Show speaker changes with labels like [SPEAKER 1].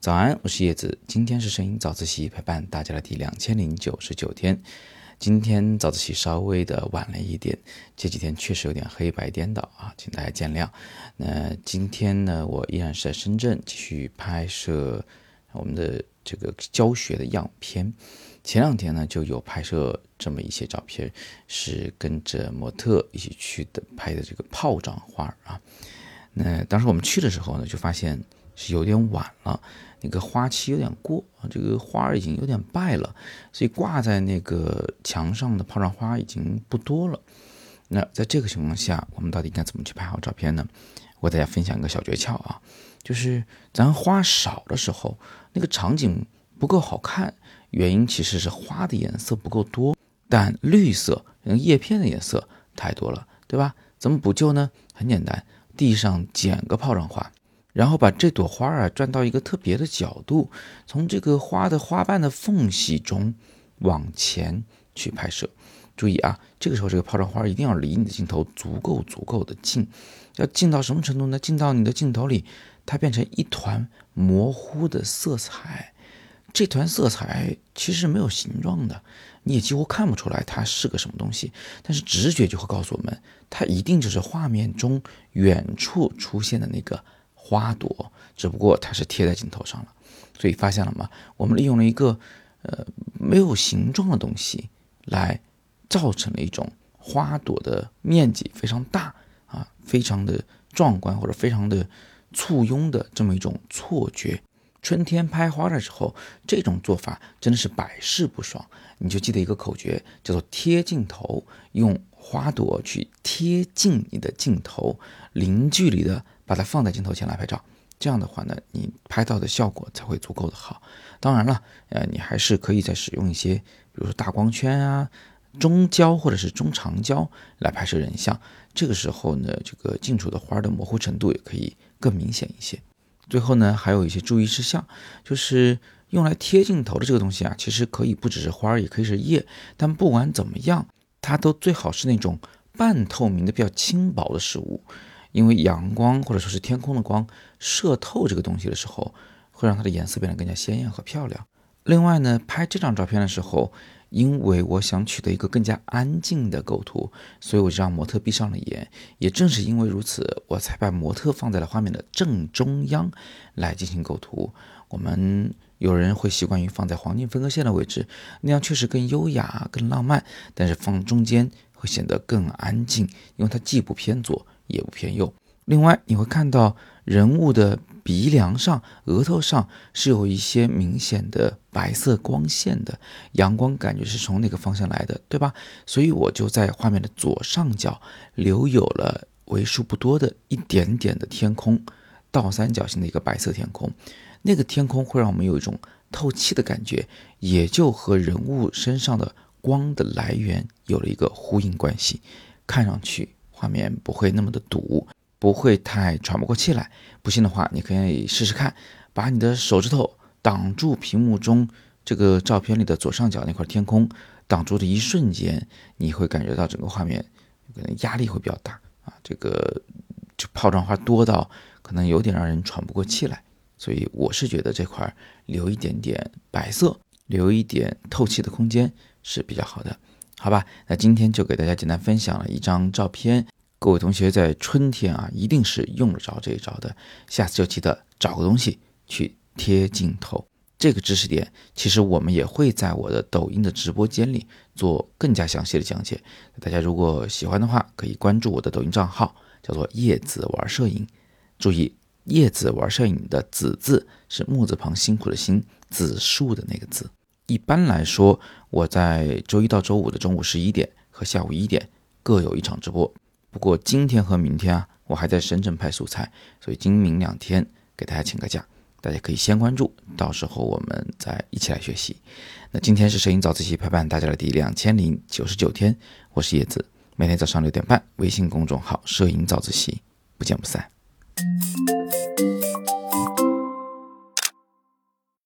[SPEAKER 1] 早安，我是叶子。今天是摄影早自习陪伴大家的第两千零九十九天。今天早自习稍微的晚了一点，这几天确实有点黑白颠倒啊，请大家见谅。那今天呢，我依然是在深圳继续拍摄我们的这个教学的样片。前两天呢，就有拍摄这么一些照片，是跟着模特一起去的拍的这个炮仗花啊。那当时我们去的时候呢，就发现是有点晚了。那个花期有点过啊，这个花已经有点败了，所以挂在那个墙上的炮仗花已经不多了。那在这个情况下，我们到底应该怎么去拍好照片呢？我给大家分享一个小诀窍啊，就是咱花少的时候，那个场景不够好看，原因其实是花的颜色不够多，但绿色叶片的颜色太多了，对吧？怎么补救呢？很简单，地上捡个炮仗花。然后把这朵花啊转到一个特别的角度，从这个花的花瓣的缝隙中往前去拍摄。注意啊，这个时候这个炮仗花一定要离你的镜头足够足够的近，要近到什么程度呢？近到你的镜头里它变成一团模糊的色彩。这团色彩其实没有形状的，你也几乎看不出来它是个什么东西，但是直觉就会告诉我们，它一定就是画面中远处出现的那个。花朵，只不过它是贴在镜头上了，所以发现了吗？我们利用了一个呃没有形状的东西，来造成了一种花朵的面积非常大啊，非常的壮观或者非常的簇拥的这么一种错觉。春天拍花的时候，这种做法真的是百试不爽。你就记得一个口诀，叫做贴镜头，用花朵去贴近你的镜头，零距离的。把它放在镜头前来拍照，这样的话呢，你拍到的效果才会足够的好。当然了，呃，你还是可以再使用一些，比如说大光圈啊、中焦或者是中长焦来拍摄人像。这个时候呢，这个近处的花的模糊程度也可以更明显一些。最后呢，还有一些注意事项，就是用来贴镜头的这个东西啊，其实可以不只是花儿，也可以是叶。但不管怎么样，它都最好是那种半透明的、比较轻薄的事物。因为阳光或者说是天空的光射透这个东西的时候，会让它的颜色变得更加鲜艳和漂亮。另外呢，拍这张照片的时候，因为我想取得一个更加安静的构图，所以我就让模特闭上了眼。也正是因为如此，我才把模特放在了画面的正中央来进行构图。我们有人会习惯于放在黄金分割线的位置，那样确实更优雅、更浪漫。但是放中间会显得更安静，因为它既不偏左。也不偏右。另外，你会看到人物的鼻梁上、额头上是有一些明显的白色光线的，阳光感觉是从那个方向来的，对吧？所以我就在画面的左上角留有了为数不多的一点点的天空，倒三角形的一个白色天空。那个天空会让我们有一种透气的感觉，也就和人物身上的光的来源有了一个呼应关系，看上去。画面不会那么的堵，不会太喘不过气来。不信的话，你可以试试看，把你的手指头挡住屏幕中这个照片里的左上角那块天空，挡住的一瞬间，你会感觉到整个画面可能压力会比较大啊。这个就炮仗花多到可能有点让人喘不过气来，所以我是觉得这块留一点点白色，留一点透气的空间是比较好的。好吧，那今天就给大家简单分享了一张照片。各位同学在春天啊，一定是用得着这一招的。下次就记得找个东西去贴镜头。这个知识点，其实我们也会在我的抖音的直播间里做更加详细的讲解。大家如果喜欢的话，可以关注我的抖音账号，叫做叶子玩摄影。注意，叶子玩摄影的“子”字是木字旁辛苦的“辛”，子树的那个字。一般来说，我在周一到周五的中午十一点和下午一点各有一场直播。不过今天和明天啊，我还在深圳拍素材，所以今明两天给大家请个假。大家可以先关注，到时候我们再一起来学习。那今天是摄影早自习陪伴大家的第两千零九十九天，我是叶子，每天早上六点半，微信公众号“摄影早自习”，不见不散。